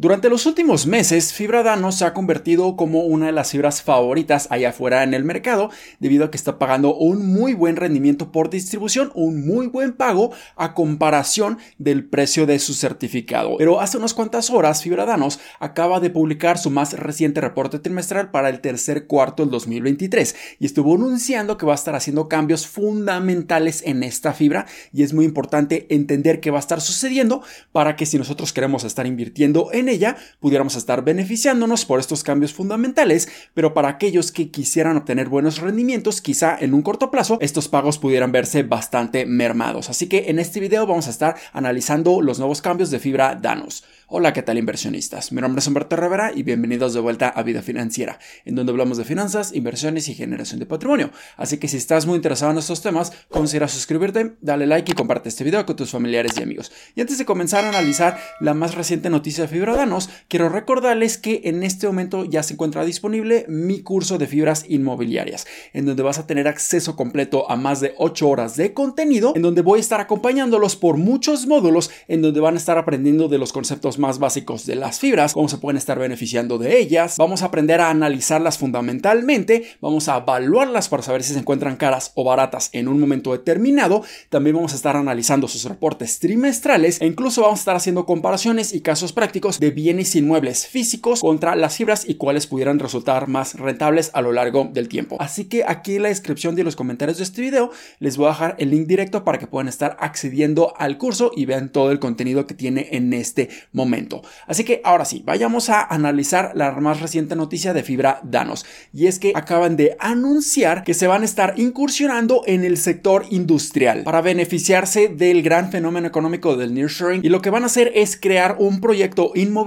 Durante los últimos meses, Fibra Dano se ha convertido como una de las fibras favoritas allá afuera en el mercado, debido a que está pagando un muy buen rendimiento por distribución, un muy buen pago a comparación del precio de su certificado. Pero hace unas cuantas horas, Fibra Danos acaba de publicar su más reciente reporte trimestral para el tercer cuarto del 2023 y estuvo anunciando que va a estar haciendo cambios fundamentales en esta fibra y es muy importante entender qué va a estar sucediendo para que si nosotros queremos estar invirtiendo en ella pudiéramos estar beneficiándonos por estos cambios fundamentales, pero para aquellos que quisieran obtener buenos rendimientos, quizá en un corto plazo, estos pagos pudieran verse bastante mermados. Así que en este video vamos a estar analizando los nuevos cambios de fibra Danos. Hola, ¿qué tal inversionistas? Mi nombre es Humberto Rivera y bienvenidos de vuelta a Vida Financiera, en donde hablamos de finanzas, inversiones y generación de patrimonio. Así que si estás muy interesado en estos temas, considera suscribirte, dale like y comparte este video con tus familiares y amigos. Y antes de comenzar a analizar la más reciente noticia de fibra Quiero recordarles que en este momento ya se encuentra disponible mi curso de fibras inmobiliarias, en donde vas a tener acceso completo a más de 8 horas de contenido, en donde voy a estar acompañándolos por muchos módulos, en donde van a estar aprendiendo de los conceptos más básicos de las fibras, cómo se pueden estar beneficiando de ellas, vamos a aprender a analizarlas fundamentalmente, vamos a evaluarlas para saber si se encuentran caras o baratas en un momento determinado, también vamos a estar analizando sus reportes trimestrales e incluso vamos a estar haciendo comparaciones y casos prácticos bienes inmuebles físicos contra las fibras y cuáles pudieran resultar más rentables a lo largo del tiempo. Así que aquí en la descripción de los comentarios de este video les voy a dejar el link directo para que puedan estar accediendo al curso y vean todo el contenido que tiene en este momento. Así que ahora sí, vayamos a analizar la más reciente noticia de Fibra Danos. Y es que acaban de anunciar que se van a estar incursionando en el sector industrial para beneficiarse del gran fenómeno económico del nearshoring. Y lo que van a hacer es crear un proyecto inmobiliario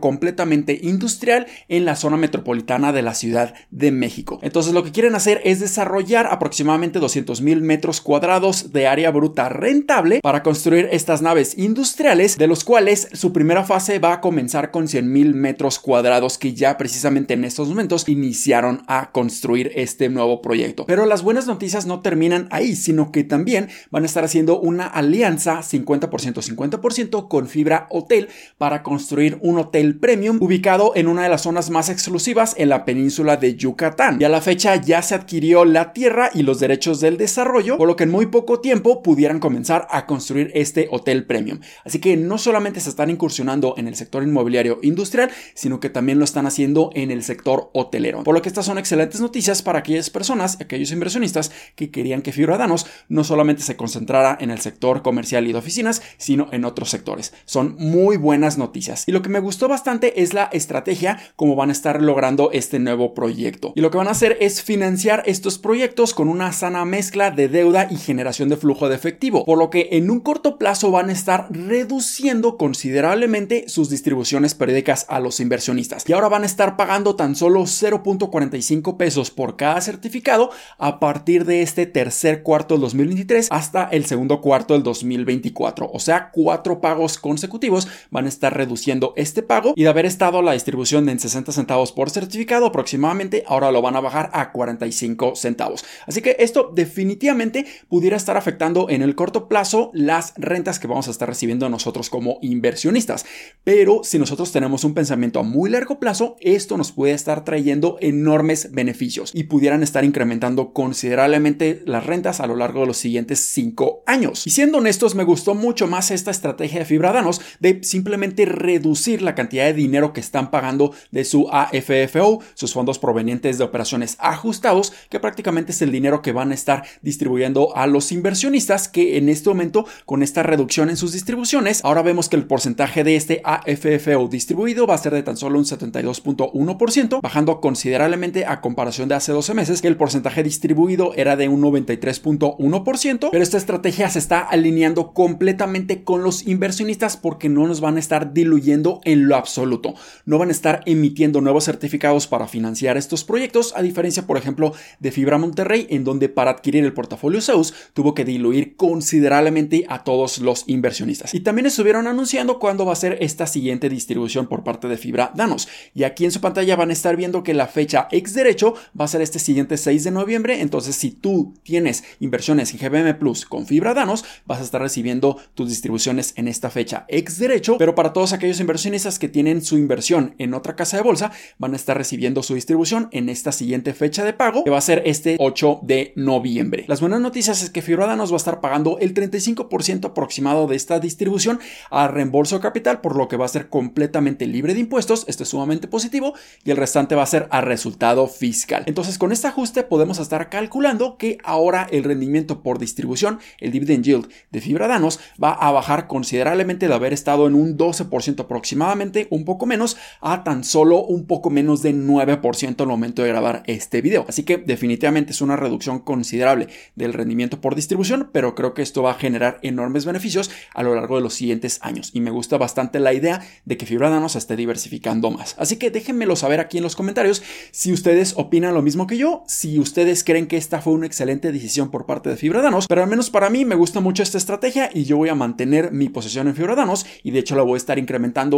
completamente industrial en la zona metropolitana de la Ciudad de México. Entonces lo que quieren hacer es desarrollar aproximadamente 200 mil metros cuadrados de área bruta rentable para construir estas naves industriales, de los cuales su primera fase va a comenzar con 100.000 metros cuadrados que ya precisamente en estos momentos iniciaron a construir este nuevo proyecto. Pero las buenas noticias no terminan ahí, sino que también van a estar haciendo una alianza 50% 50% con Fibra Hotel para construir un hotel premium ubicado en una de las zonas más exclusivas en la península de Yucatán. Y a la fecha ya se adquirió la tierra y los derechos del desarrollo, por lo que en muy poco tiempo pudieran comenzar a construir este hotel premium. Así que no solamente se están incursionando en el sector inmobiliario industrial, sino que también lo están haciendo en el sector hotelero. Por lo que estas son excelentes noticias para aquellas personas, aquellos inversionistas que querían que Fibradanos no solamente se concentrara en el sector comercial y de oficinas, sino en otros sectores. Son muy buenas noticias. Y lo que me gustó bastante es la estrategia como van a estar logrando este nuevo proyecto. Y lo que van a hacer es financiar estos proyectos con una sana mezcla de deuda y generación de flujo de efectivo, por lo que en un corto plazo van a estar reduciendo considerablemente sus distribuciones periódicas a los inversionistas. Y ahora van a estar pagando tan solo 0.45 pesos por cada certificado a partir de este tercer cuarto del 2023 hasta el segundo cuarto del 2024. O sea, cuatro pagos consecutivos van a estar reduciendo este pago y de haber estado la distribución en 60 centavos por certificado aproximadamente, ahora lo van a bajar a 45 centavos. Así que esto definitivamente pudiera estar afectando en el corto plazo las rentas que vamos a estar recibiendo nosotros como inversionistas. Pero si nosotros tenemos un pensamiento a muy largo plazo, esto nos puede estar trayendo enormes beneficios y pudieran estar incrementando considerablemente las rentas a lo largo de los siguientes cinco años. Y siendo honestos, me gustó mucho más esta estrategia de Fibradanos de simplemente reducir la cantidad de dinero que están pagando de su AFFO, sus fondos provenientes de operaciones ajustados, que prácticamente es el dinero que van a estar distribuyendo a los inversionistas que en este momento con esta reducción en sus distribuciones, ahora vemos que el porcentaje de este AFFO distribuido va a ser de tan solo un 72.1%, bajando considerablemente a comparación de hace 12 meses, que el porcentaje distribuido era de un 93.1%, pero esta estrategia se está alineando completamente con los inversionistas porque no nos van a estar diluyendo en lo absoluto. No van a estar emitiendo nuevos certificados para financiar estos proyectos, a diferencia, por ejemplo, de Fibra Monterrey, en donde para adquirir el portafolio Zeus tuvo que diluir considerablemente a todos los inversionistas. Y también estuvieron anunciando cuándo va a ser esta siguiente distribución por parte de Fibra Danos. Y aquí en su pantalla van a estar viendo que la fecha ex derecho va a ser este siguiente 6 de noviembre. Entonces, si tú tienes inversiones en GBM Plus con Fibra Danos, vas a estar recibiendo tus distribuciones en esta fecha ex derecho. Pero para todos aquellos inversionistas inversionistas que tienen su inversión en otra casa de bolsa van a estar recibiendo su distribución en esta siguiente fecha de pago, que va a ser este 8 de noviembre. Las buenas noticias es que Fibrada nos va a estar pagando el 35% aproximado de esta distribución a reembolso capital, por lo que va a ser completamente libre de impuestos. Esto es sumamente positivo y el restante va a ser a resultado fiscal. Entonces, con este ajuste podemos estar calculando que ahora el rendimiento por distribución, el dividend yield de Fibradanos, va a bajar considerablemente de haber estado en un 12% aproximadamente, un poco menos, a tan solo un poco menos de 9% al momento de grabar este video. Así que definitivamente es una reducción considerable del rendimiento por distribución, pero creo que esto va a generar enormes beneficios a lo largo de los siguientes años. Y me gusta bastante la idea de que Fibradanos esté diversificando más. Así que déjenmelo saber aquí en los comentarios si ustedes opinan lo mismo que yo, si ustedes creen que esta fue una excelente decisión por parte de Fibradanos, pero al menos para mí me gusta mucho esta estrategia y yo voy a mantener mi posición en Fibradanos y de hecho la voy a estar incrementando